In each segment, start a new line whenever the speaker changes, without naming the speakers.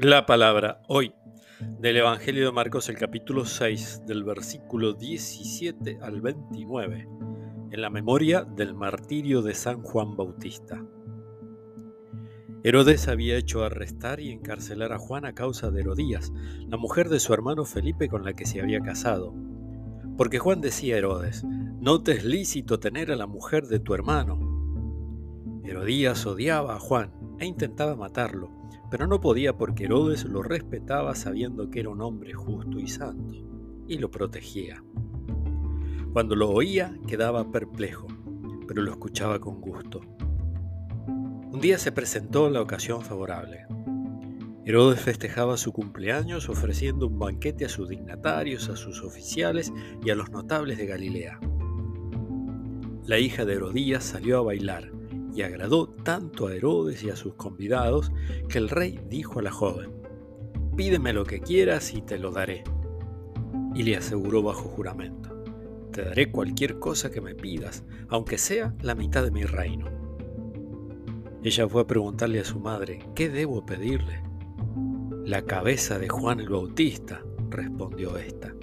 La palabra hoy del Evangelio de Marcos, el capítulo 6, del versículo 17 al 29, en la memoria del martirio de San Juan Bautista. Herodes había hecho arrestar y encarcelar a Juan a causa de Herodías, la mujer de su hermano Felipe con la que se había casado. Porque Juan decía a Herodes, no te es lícito tener a la mujer de tu hermano. Herodías odiaba a Juan e intentaba matarlo, pero no podía porque Herodes lo respetaba sabiendo que era un hombre justo y santo, y lo protegía. Cuando lo oía quedaba perplejo, pero lo escuchaba con gusto. Un día se presentó la ocasión favorable. Herodes festejaba su cumpleaños ofreciendo un banquete a sus dignatarios, a sus oficiales y a los notables de Galilea. La hija de Herodías salió a bailar y agradó tanto a Herodes y a sus convidados que el rey dijo a la joven, Pídeme lo que quieras y te lo daré. Y le aseguró bajo juramento, Te daré cualquier cosa que me pidas, aunque sea la mitad de mi reino. Ella fue a preguntarle a su madre, ¿qué debo pedirle? La cabeza de Juan el Bautista, respondió ésta.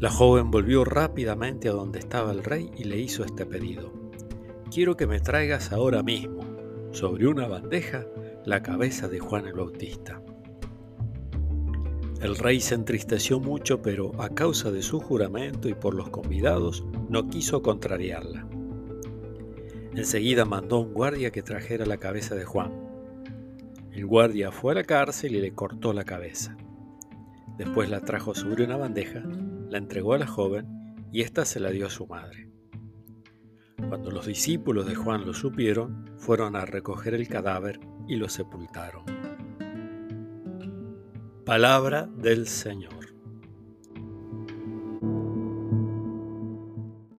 La joven volvió rápidamente a donde estaba el rey y le hizo este pedido quiero que me traigas ahora mismo, sobre una bandeja, la cabeza de Juan el Bautista. El rey se entristeció mucho, pero a causa de su juramento y por los convidados, no quiso contrariarla. Enseguida mandó un guardia que trajera la cabeza de Juan. El guardia fue a la cárcel y le cortó la cabeza. Después la trajo sobre una bandeja, la entregó a la joven y ésta se la dio a su madre. Cuando los discípulos de Juan lo supieron, fueron a recoger el cadáver y lo sepultaron. Palabra del Señor.